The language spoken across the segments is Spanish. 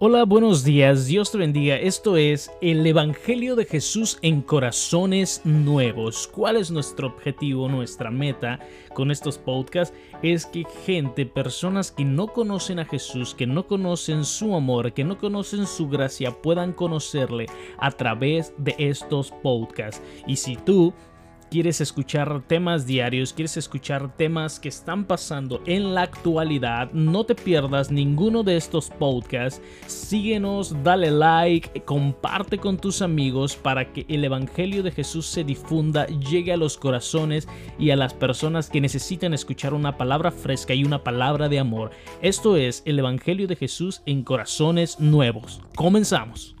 Hola, buenos días, Dios te bendiga. Esto es el Evangelio de Jesús en corazones nuevos. ¿Cuál es nuestro objetivo, nuestra meta con estos podcasts? Es que gente, personas que no conocen a Jesús, que no conocen su amor, que no conocen su gracia, puedan conocerle a través de estos podcasts. Y si tú quieres escuchar temas diarios, quieres escuchar temas que están pasando en la actualidad, no te pierdas ninguno de estos podcasts. Síguenos, dale like, comparte con tus amigos para que el Evangelio de Jesús se difunda, llegue a los corazones y a las personas que necesitan escuchar una palabra fresca y una palabra de amor. Esto es el Evangelio de Jesús en corazones nuevos. Comenzamos.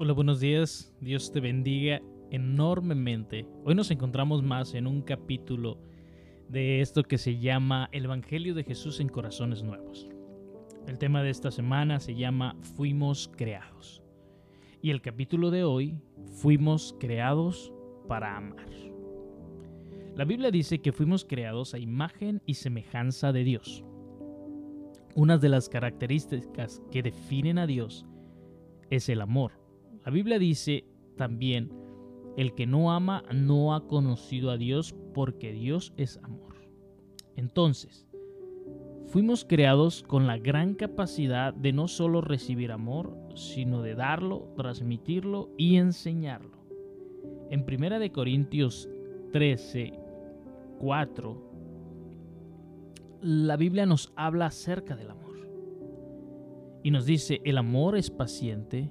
Hola, buenos días. Dios te bendiga enormemente. Hoy nos encontramos más en un capítulo de esto que se llama El Evangelio de Jesús en Corazones Nuevos. El tema de esta semana se llama Fuimos creados. Y el capítulo de hoy, Fuimos creados para amar. La Biblia dice que fuimos creados a imagen y semejanza de Dios. Una de las características que definen a Dios es el amor. La Biblia dice también, el que no ama no ha conocido a Dios porque Dios es amor. Entonces, fuimos creados con la gran capacidad de no solo recibir amor, sino de darlo, transmitirlo y enseñarlo. En 1 de Corintios 13, 4, la Biblia nos habla acerca del amor. Y nos dice, el amor es paciente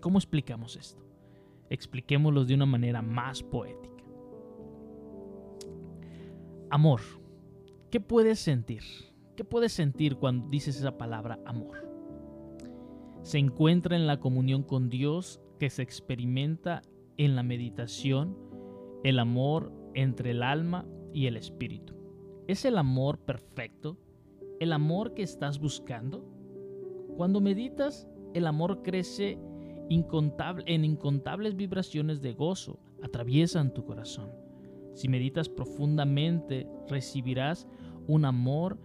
¿Cómo explicamos esto? Expliquémoslo de una manera más poética. Amor. ¿Qué puedes sentir? ¿Qué puedes sentir cuando dices esa palabra amor? Se encuentra en la comunión con Dios que se experimenta en la meditación, el amor entre el alma y el espíritu. ¿Es el amor perfecto? ¿El amor que estás buscando? Cuando meditas, el amor crece en incontables vibraciones de gozo atraviesan tu corazón. Si meditas profundamente, recibirás un amor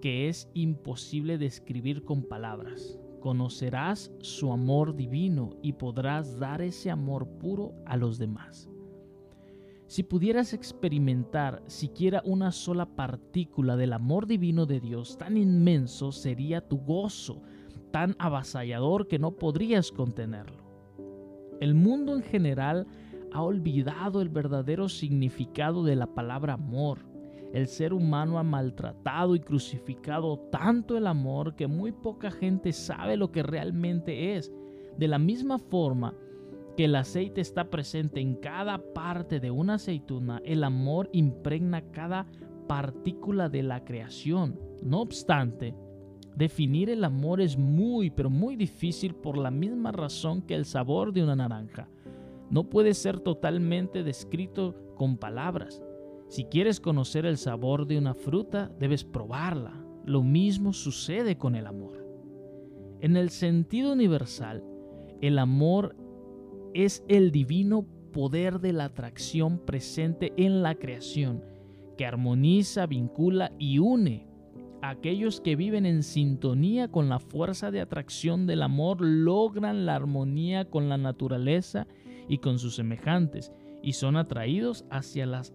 que es imposible describir con palabras. Conocerás su amor divino y podrás dar ese amor puro a los demás. Si pudieras experimentar siquiera una sola partícula del amor divino de Dios, tan inmenso sería tu gozo, tan avasallador que no podrías contenerlo. El mundo en general ha olvidado el verdadero significado de la palabra amor. El ser humano ha maltratado y crucificado tanto el amor que muy poca gente sabe lo que realmente es. De la misma forma que el aceite está presente en cada parte de una aceituna, el amor impregna cada partícula de la creación. No obstante, Definir el amor es muy, pero muy difícil por la misma razón que el sabor de una naranja. No puede ser totalmente descrito con palabras. Si quieres conocer el sabor de una fruta, debes probarla. Lo mismo sucede con el amor. En el sentido universal, el amor es el divino poder de la atracción presente en la creación, que armoniza, vincula y une aquellos que viven en sintonía con la fuerza de atracción del amor logran la armonía con la naturaleza y con sus semejantes y son atraídos hacia las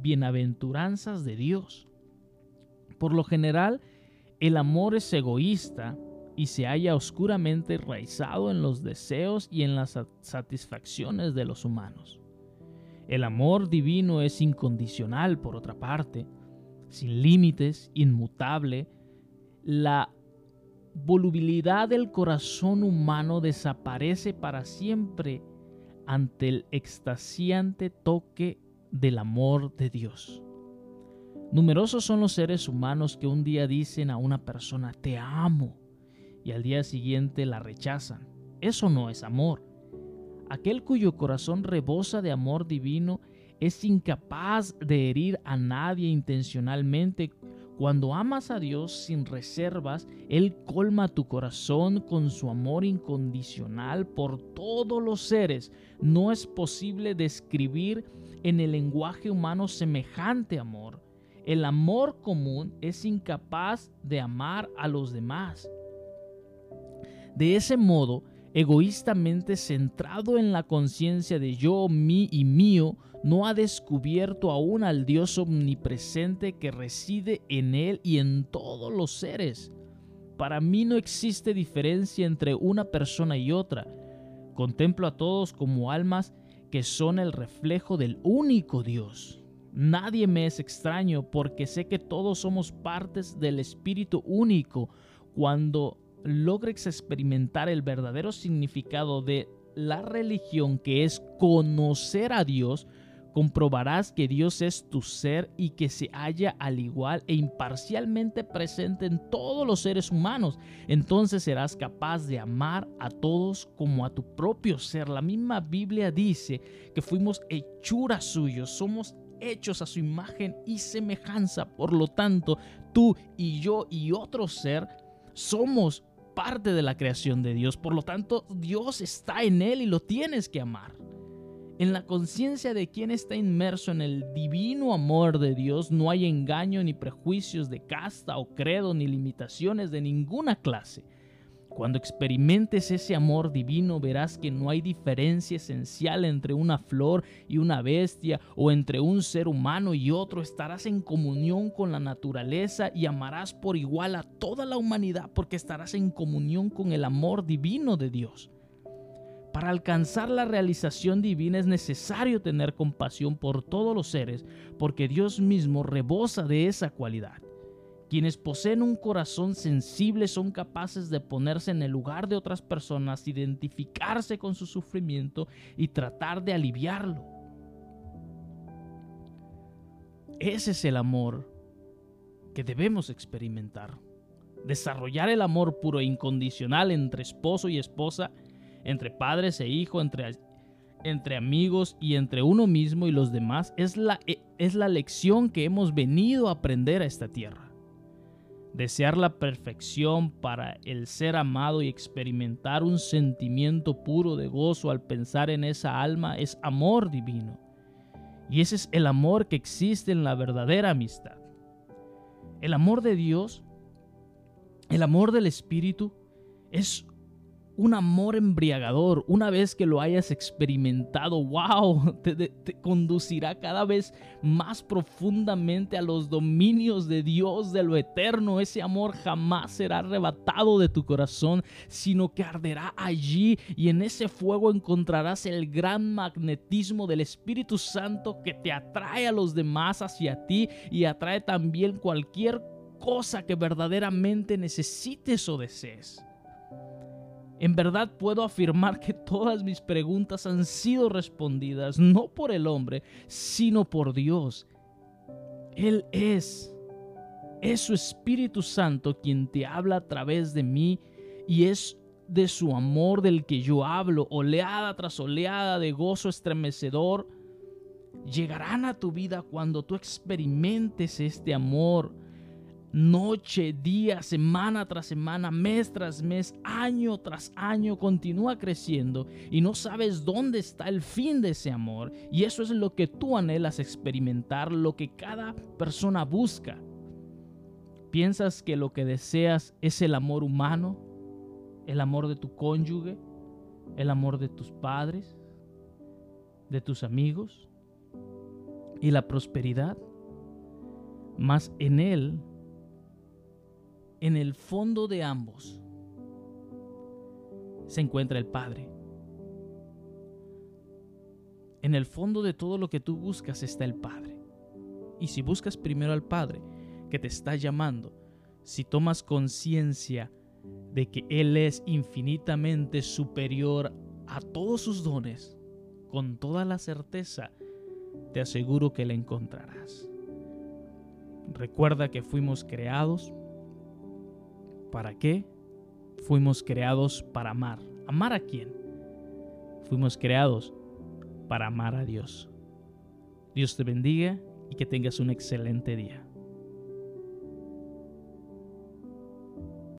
bienaventuranzas de Dios. Por lo general, el amor es egoísta y se halla oscuramente enraizado en los deseos y en las satisfacciones de los humanos. El amor divino es incondicional, por otra parte, sin límites, inmutable, la volubilidad del corazón humano desaparece para siempre ante el extasiante toque del amor de Dios. Numerosos son los seres humanos que un día dicen a una persona te amo y al día siguiente la rechazan. Eso no es amor. Aquel cuyo corazón rebosa de amor divino es incapaz de herir a nadie intencionalmente. Cuando amas a Dios sin reservas, Él colma tu corazón con su amor incondicional por todos los seres. No es posible describir en el lenguaje humano semejante amor. El amor común es incapaz de amar a los demás. De ese modo, egoístamente centrado en la conciencia de yo, mí y mío, no ha descubierto aún al Dios omnipresente que reside en él y en todos los seres. Para mí no existe diferencia entre una persona y otra. Contemplo a todos como almas que son el reflejo del único Dios. Nadie me es extraño porque sé que todos somos partes del Espíritu único. Cuando logres experimentar el verdadero significado de la religión que es conocer a Dios, comprobarás que Dios es tu ser y que se halla al igual e imparcialmente presente en todos los seres humanos. Entonces serás capaz de amar a todos como a tu propio ser. La misma Biblia dice que fuimos hechuras suyos, somos hechos a su imagen y semejanza. Por lo tanto, tú y yo y otro ser somos parte de la creación de Dios. Por lo tanto, Dios está en él y lo tienes que amar. En la conciencia de quien está inmerso en el divino amor de Dios no hay engaño ni prejuicios de casta o credo ni limitaciones de ninguna clase. Cuando experimentes ese amor divino verás que no hay diferencia esencial entre una flor y una bestia o entre un ser humano y otro. Estarás en comunión con la naturaleza y amarás por igual a toda la humanidad porque estarás en comunión con el amor divino de Dios. Para alcanzar la realización divina es necesario tener compasión por todos los seres, porque Dios mismo rebosa de esa cualidad. Quienes poseen un corazón sensible son capaces de ponerse en el lugar de otras personas, identificarse con su sufrimiento y tratar de aliviarlo. Ese es el amor que debemos experimentar. Desarrollar el amor puro e incondicional entre esposo y esposa entre padres e hijos, entre, entre amigos y entre uno mismo y los demás, es la, e, es la lección que hemos venido a aprender a esta tierra. Desear la perfección para el ser amado y experimentar un sentimiento puro de gozo al pensar en esa alma es amor divino. Y ese es el amor que existe en la verdadera amistad. El amor de Dios, el amor del Espíritu, es un amor embriagador, una vez que lo hayas experimentado, wow, te, conducirá cada vez más profundamente a los dominios de Dios, de lo eterno. Ese amor jamás será arrebatado de tu corazón, sino que arderá allí y en ese fuego encontrarás el gran magnetismo del Espíritu Santo que te atrae a los demás hacia ti y atrae también cualquier cosa que verdaderamente necesites o desees. En verdad puedo afirmar que todas mis preguntas han sido respondidas no por el hombre, sino por Dios. Él es, es su Espíritu Santo quien te habla a través de mí y es de su amor del que yo hablo, oleada tras oleada de gozo estremecedor, llegarán a tu vida cuando tú experimentes este amor noche, día, semana tras semana, mes tras mes, año tras año, continúa creciendo y no sabes dónde está el fin de ese amor. Y eso es lo que tú anhelas experimentar, lo que cada persona busca. ¿Piensas que lo que deseas es el amor humano? ¿El amor de tu cónyuge? ¿El amor de tus padres? ¿De tus amigos? ¿Y la prosperidad? Mas en él en el fondo de ambos se encuentra el Padre. En el fondo de todo lo que tú buscas está el Padre. Y si buscas primero al Padre que te está llamando, si tomas conciencia de que Él es infinitamente superior a todos sus dones, con toda la certeza, te aseguro que le encontrarás. Recuerda que fuimos creados. ¿Para qué? Fuimos creados para amar. ¿Amar a quién? Fuimos creados para amar a Dios. Dios te bendiga y que tengas un excelente día.